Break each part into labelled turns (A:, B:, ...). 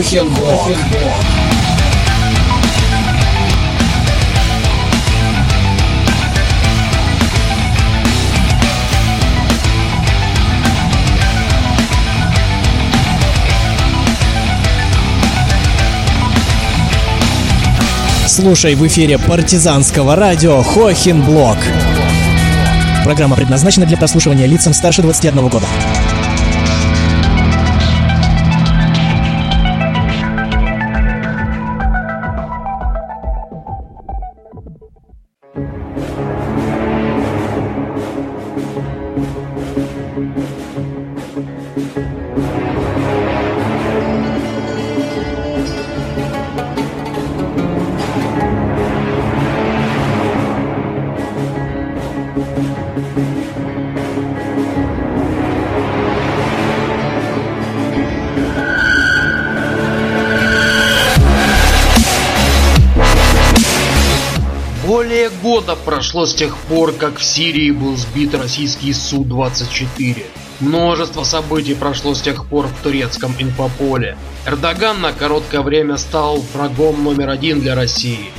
A: Хохенблок.
B: Слушай в эфире партизанского радио Хохенблок. Программа предназначена для прослушивания лицам старше 21 года.
C: Года прошло с тех пор, как в Сирии был сбит российский Су-24. Множество событий прошло с тех пор в турецком инфополе. Эрдоган на короткое время стал врагом номер один для России.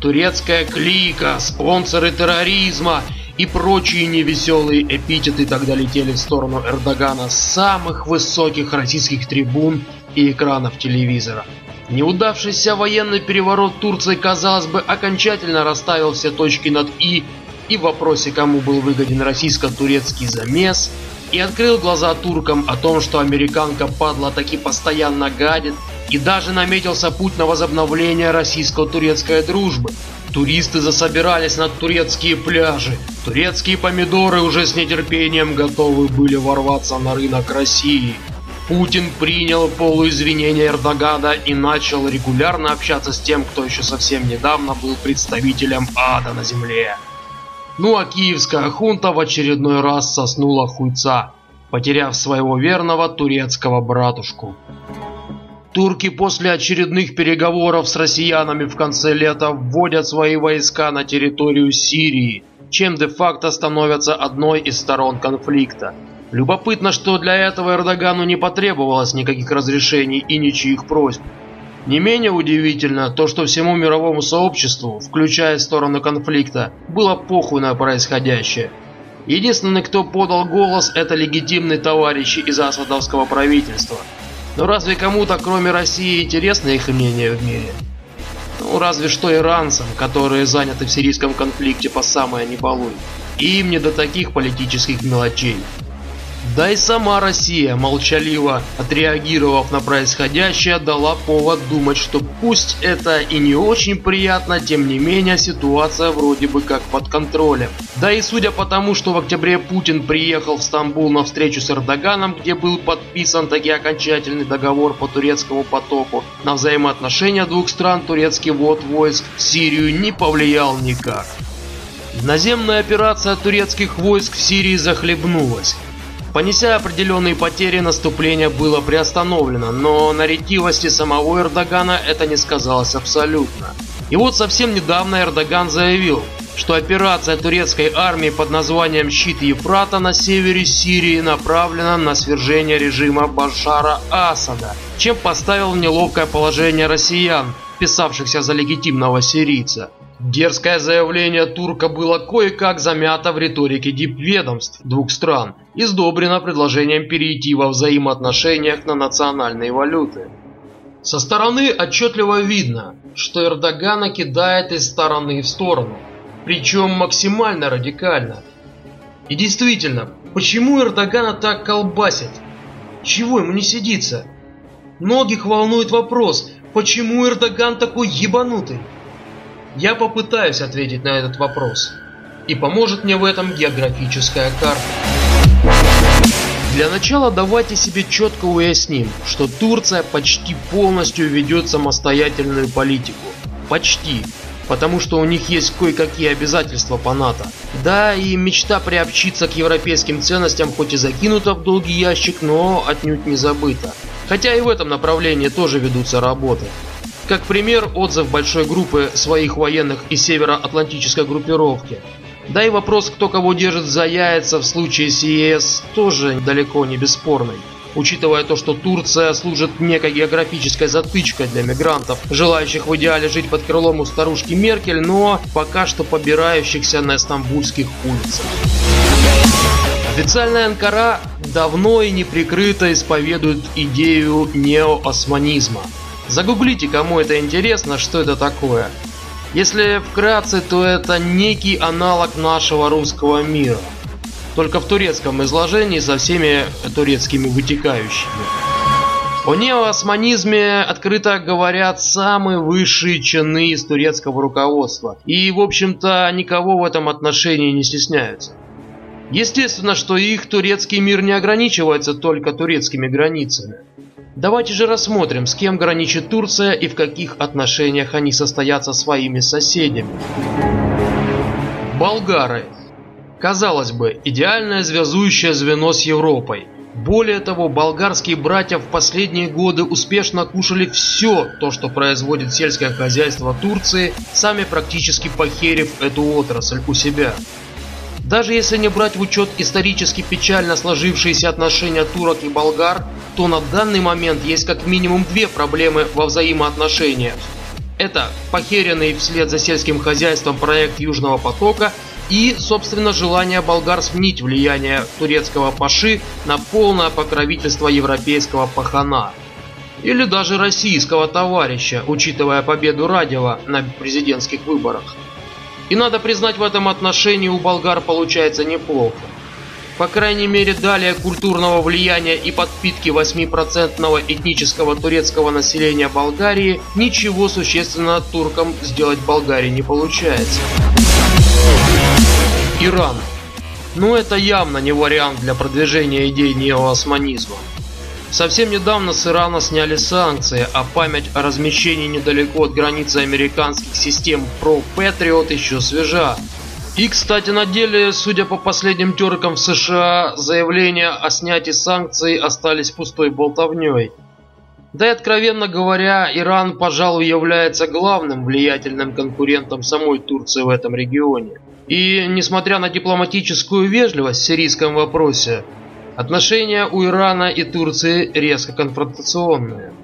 C: Турецкая клика, спонсоры терроризма и прочие невеселые эпитеты тогда летели в сторону Эрдогана с самых высоких российских трибун и экранов телевизора. Неудавшийся военный переворот Турции, казалось бы, окончательно расставил все точки над «и» и в вопросе, кому был выгоден российско-турецкий замес, и открыл глаза туркам о том, что американка падла таки постоянно гадит, и даже наметился путь на возобновление российско-турецкой дружбы. Туристы засобирались на турецкие пляжи, турецкие помидоры уже с нетерпением готовы были ворваться на рынок России. Путин принял полуизвинения Эрдогана и начал регулярно общаться с тем, кто еще совсем недавно был представителем ада на земле. Ну а киевская хунта в очередной раз соснула хуйца, потеряв своего верного турецкого братушку. Турки после очередных переговоров с россиянами в конце лета вводят свои войска на территорию Сирии, чем де-факто становятся одной из сторон конфликта. Любопытно, что для этого Эрдогану не потребовалось никаких разрешений и ничьих просьб. Не менее удивительно то, что всему мировому сообществу, включая сторону конфликта, было похуй на происходящее. Единственный, кто подал голос, это легитимные товарищи из асадовского правительства. Но разве кому-то, кроме России, интересно их мнение в мире? Ну, разве что иранцам, которые заняты в сирийском конфликте по самое не балуй. Им не до таких политических мелочей. Да и сама Россия, молчаливо отреагировав на происходящее, дала повод думать, что пусть это и не очень приятно, тем не менее ситуация вроде бы как под контролем. Да и судя по тому, что в октябре Путин приехал в Стамбул на встречу с Эрдоганом, где был подписан таки окончательный договор по турецкому потоку, на взаимоотношения двух стран турецкий ввод войск в Сирию не повлиял никак. Наземная операция турецких войск в Сирии захлебнулась. Понеся определенные потери, наступление было приостановлено, но на ретивости самого Эрдогана это не сказалось абсолютно. И вот совсем недавно Эрдоган заявил, что операция турецкой армии под названием «Щит Ефрата» на севере Сирии направлена на свержение режима Башара Асада, чем поставил в неловкое положение россиян, писавшихся за легитимного сирийца. Дерзкое заявление турка было кое-как замято в риторике дипведомств двух стран и сдобрено предложением перейти во взаимоотношениях на национальные валюты. Со стороны отчетливо видно, что Эрдогана кидает из стороны в сторону, причем максимально радикально. И действительно, почему Эрдогана так колбасит? Чего ему не сидится? Многих волнует вопрос, почему Эрдоган такой ебанутый? Я попытаюсь ответить на этот вопрос. И поможет мне в этом географическая карта. Для начала давайте себе четко уясним, что Турция почти полностью ведет самостоятельную политику. Почти. Потому что у них есть кое-какие обязательства по НАТО. Да, и мечта приобщиться к европейским ценностям хоть и закинута в долгий ящик, но отнюдь не забыта. Хотя и в этом направлении тоже ведутся работы. Как пример, отзыв большой группы своих военных из североатлантической группировки. Да и вопрос, кто кого держит за яйца в случае с ЕС, тоже далеко не бесспорный. учитывая то, что Турция служит некой географической затычкой для мигрантов, желающих в идеале жить под крылом у старушки Меркель, но пока что побирающихся на стамбульских улицах. Официальная Анкара давно и неприкрыто исповедует идею неоосманизма. Загуглите, кому это интересно, что это такое. Если вкратце, то это некий аналог нашего русского мира. Только в турецком изложении со всеми турецкими вытекающими. О неоосманизме открыто говорят самые высшие чины из турецкого руководства. И, в общем-то, никого в этом отношении не стесняются. Естественно, что их турецкий мир не ограничивается только турецкими границами. Давайте же рассмотрим, с кем граничит Турция и в каких отношениях они состоят со своими соседями. Болгары. Казалось бы, идеальное связующее звено с Европой. Более того, болгарские братья в последние годы успешно кушали все то, что производит сельское хозяйство Турции, сами практически похерив эту отрасль у себя. Даже если не брать в учет исторически печально сложившиеся отношения турок и болгар, то на данный момент есть как минимум две проблемы во взаимоотношениях. Это похеренный вслед за сельским хозяйством проект Южного потока и, собственно, желание болгар сменить влияние турецкого паши на полное покровительство европейского пахана. Или даже российского товарища, учитывая победу Радева на президентских выборах. И надо признать, в этом отношении у болгар получается неплохо. По крайней мере, далее культурного влияния и подпитки 8% этнического турецкого населения Болгарии ничего существенно туркам сделать Болгарии не получается. Иран. Ну это явно не вариант для продвижения идей неоосманизма. Совсем недавно с Ирана сняли санкции, а память о размещении недалеко от границы американских систем Pro Patriot еще свежа. И, кстати, на деле, судя по последним теркам в США, заявления о снятии санкций остались пустой болтовней. Да и откровенно говоря, Иран, пожалуй, является главным влиятельным конкурентом самой Турции в этом регионе. И, несмотря на дипломатическую вежливость в сирийском вопросе, Отношения у Ирана и Турции резко конфронтационные.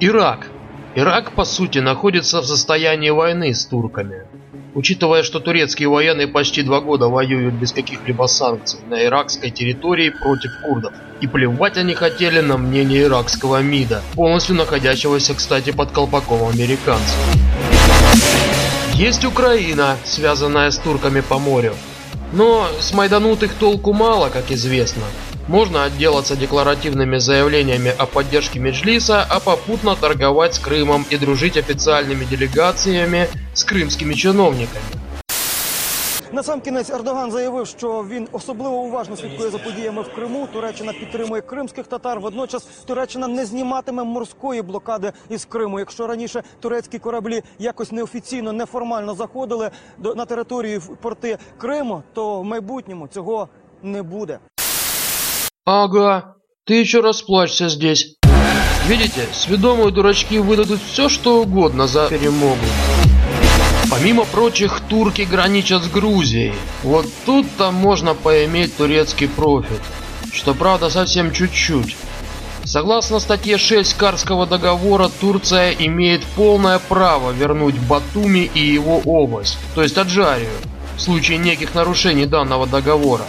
C: Ирак. Ирак, по сути, находится в состоянии войны с турками. Учитывая, что турецкие военные почти два года воюют без каких-либо санкций на иракской территории против курдов. И плевать они хотели на мнение иракского МИДа, полностью находящегося, кстати, под колпаком американцев. Есть Украина, связанная с турками по морю. Но с майданутых толку мало, как известно. Можно отделаться декларативными заявлениями о поддержке Меджлиса, а попутно торговать с Крымом и дружить официальными делегаціями з кримськими чиновниками.
A: На сам кінець Ердоган заявив, що він особливо уважно слідкує за подіями в Криму. Туреччина підтримує кримських татар. Водночас Туреччина не зніматиме морської блокади із Криму. Якщо раніше турецькі кораблі якось неофіційно, неформально заходили до на територію в порти Криму, то в майбутньому цього не буде.
C: Ага, ты еще расплачься здесь. Видите, сведомые дурачки выдадут все, что угодно за перемогу. Помимо прочих, турки граничат с Грузией. Вот тут-то можно поиметь турецкий профит. Что правда совсем чуть-чуть. Согласно статье 6 Карского договора, Турция имеет полное право вернуть Батуми и его область, то есть Аджарию, в случае неких нарушений данного договора.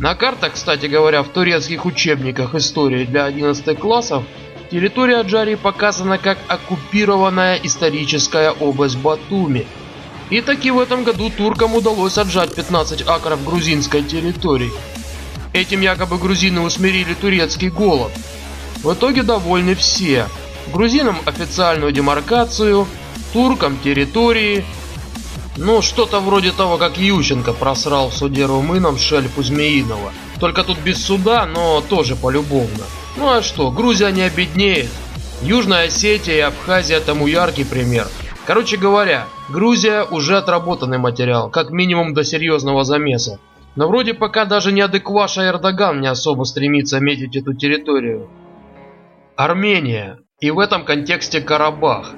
C: На картах, кстати говоря, в турецких учебниках истории для 11 классов территория Аджарии показана как оккупированная историческая область Батуми. И таки в этом году туркам удалось отжать 15 акров грузинской территории. Этим якобы грузины усмирили турецкий голод. В итоге довольны все. Грузинам официальную демаркацию, туркам территории, ну, что-то вроде того, как Ющенко просрал в суде румынам шельфу Змеиного. Только тут без суда, но тоже полюбовно. Ну а что, Грузия не обеднеет. Южная Осетия и Абхазия тому яркий пример. Короче говоря, Грузия уже отработанный материал, как минимум до серьезного замеса. Но вроде пока даже неадекваша Эрдоган не особо стремится метить эту территорию. Армения. И в этом контексте Карабах.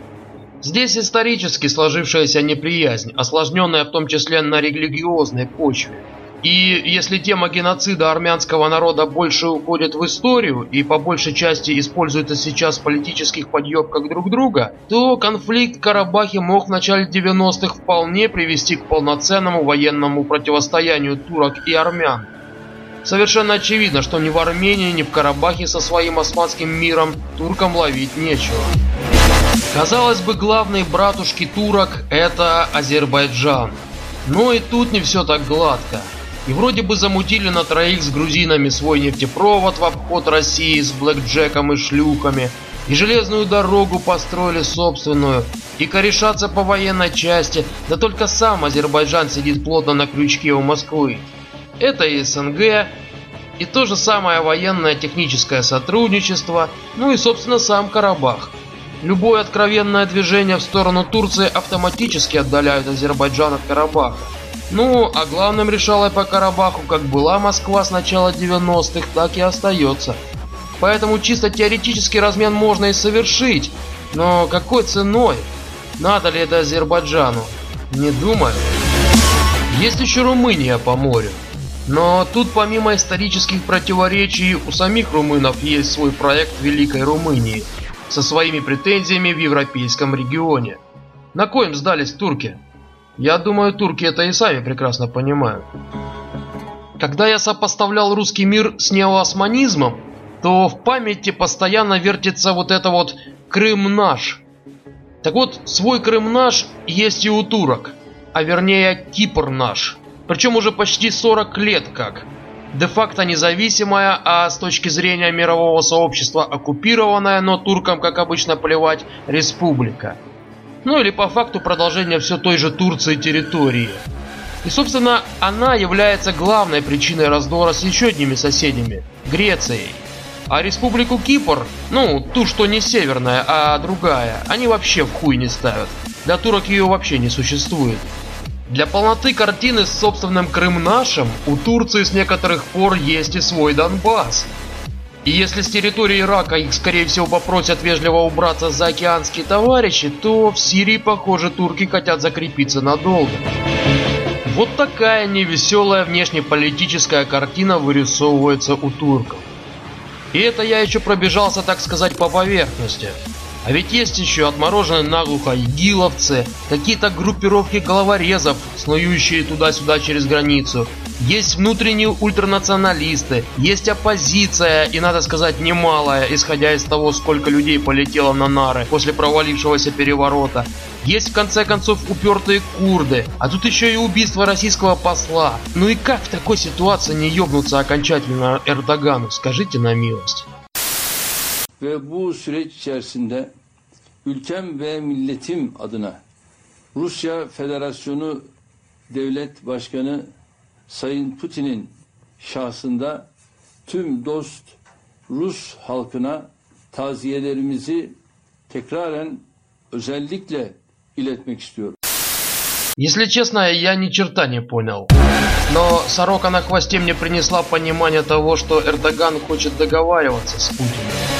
C: Здесь исторически сложившаяся неприязнь, осложненная в том числе на религиозной почве. И если тема геноцида армянского народа больше уходит в историю и по большей части используется сейчас в политических подъебках друг друга, то конфликт в Карабахе мог в начале 90-х вполне привести к полноценному военному противостоянию турок и армян. Совершенно очевидно, что ни в Армении, ни в Карабахе со своим османским миром туркам ловить нечего. Казалось бы, главный братушки турок – это Азербайджан. Но и тут не все так гладко. И вроде бы замутили на троих с грузинами свой нефтепровод в обход России с блэкджеком и шлюхами, и железную дорогу построили собственную, и корешатся по военной части, да только сам Азербайджан сидит плотно на крючке у Москвы. Это и СНГ, и то же самое военное техническое сотрудничество, ну и собственно сам Карабах. Любое откровенное движение в сторону Турции автоматически отдаляет Азербайджан от Карабаха. Ну, а главным решалой по Карабаху как была Москва с начала 90-х, так и остается. Поэтому чисто теоретический размен можно и совершить, но какой ценой? Надо ли это Азербайджану? Не думаю. Есть еще Румыния по морю. Но тут помимо исторических противоречий у самих румынов есть свой проект Великой Румынии со своими претензиями в европейском регионе. На коем сдались турки? Я думаю, турки это и сами прекрасно понимают. Когда я сопоставлял русский мир с неоосманизмом, то в памяти постоянно вертится вот это вот «Крым наш». Так вот, свой Крым наш есть и у турок, а вернее Кипр наш. Причем уже почти 40 лет как. Де-факто независимая, а с точки зрения мирового сообщества оккупированная, но туркам, как обычно, плевать, республика. Ну или по факту продолжение все той же Турции территории. И собственно она является главной причиной раздора с еще одними соседями – Грецией. А республику Кипр, ну ту, что не северная, а другая, они вообще в хуй не ставят. Для турок ее вообще не существует. Для полноты картины с собственным Крым нашим у Турции с некоторых пор есть и свой Донбасс – и если с территории Ирака их, скорее всего, попросят вежливо убраться за океанские товарищи, то в Сирии, похоже, турки хотят закрепиться надолго. Вот такая невеселая внешнеполитическая картина вырисовывается у турков. И это я еще пробежался, так сказать, по поверхности. А ведь есть еще отмороженные наглухо игиловцы, какие-то группировки головорезов, снующие туда-сюда через границу. Есть внутренние ультранационалисты, есть оппозиция, и надо сказать немалая, исходя из того, сколько людей полетело на нары после провалившегося переворота. Есть в конце концов упертые курды, а тут еще и убийство российского посла. Ну и как в такой ситуации не ёбнуться окончательно Эрдогану, скажите на милость.
D: ve bu süreç içerisinde ülkem ve milletim adına Rusya Federasyonu Devlet Başkanı Sayın Putin'in şahsında tüm dost Rus halkına taziyelerimizi tekraren özellikle iletmek istiyorum.
C: Если честно, я ни черта не понял. Но сорока на хвосте мне принесла понимание того, что Эрдоган хочет договариваться с Путиным.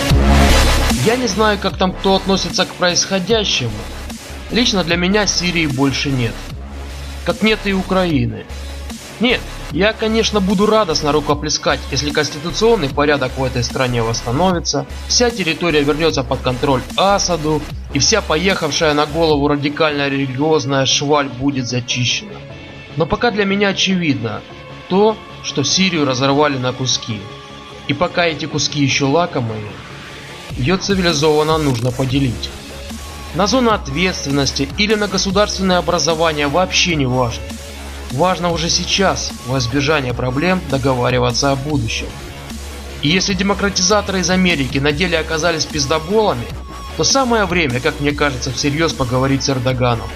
C: Я не знаю, как там кто относится к происходящему. Лично для меня Сирии больше нет. Как нет и Украины. Нет, я, конечно, буду радостно рукоплескать, если конституционный порядок в этой стране восстановится, вся территория вернется под контроль Асаду, и вся поехавшая на голову радикально-религиозная шваль будет зачищена. Но пока для меня очевидно то, что Сирию разорвали на куски. И пока эти куски еще лакомые, ее цивилизованно нужно поделить. На зону ответственности или на государственное образование вообще не важно. Важно уже сейчас, во избежание проблем, договариваться о будущем. И если демократизаторы из Америки на деле оказались пиздоболами, то самое время, как мне кажется, всерьез поговорить с Эрдоганом.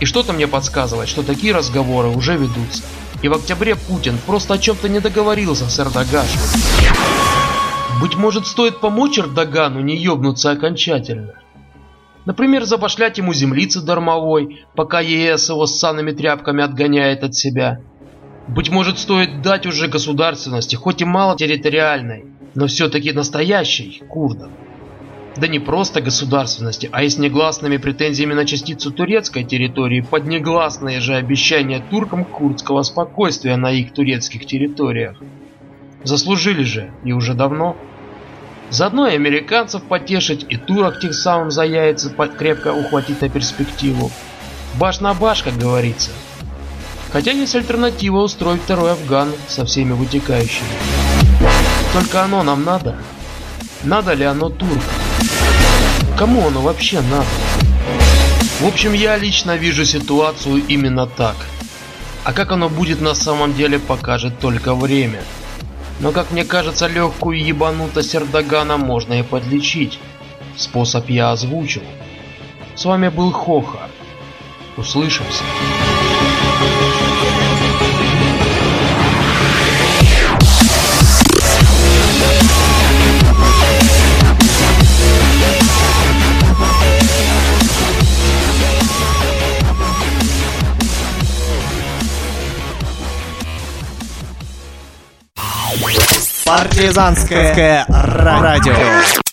C: И что-то мне подсказывает, что такие разговоры уже ведутся. И в октябре Путин просто о чем-то не договорился с Эрдоганом. Быть может, стоит помочь Эрдогану не ёбнуться окончательно. Например, забашлять ему землицы дармовой, пока ЕС его с санными тряпками отгоняет от себя. Быть может, стоит дать уже государственности, хоть и мало территориальной, но все-таки настоящей, курдам. Да не просто государственности, а и с негласными претензиями на частицу турецкой территории под негласные же обещания туркам курдского спокойствия на их турецких территориях. Заслужили же, и уже давно. Заодно и американцев потешить, и турок тем самым за яйца крепко ухватить на перспективу. Баш на баш, как говорится. Хотя есть альтернатива устроить второй Афган со всеми вытекающими. Только оно нам надо. Надо ли оно туркам? Кому оно вообще надо? В общем, я лично вижу ситуацию именно так. А как оно будет на самом деле, покажет только время. Но, как мне кажется, легкую ебанутость Эрдогана можно и подлечить. Способ я озвучил. С вами был Хоха. Услышимся.
B: Партизанское радио.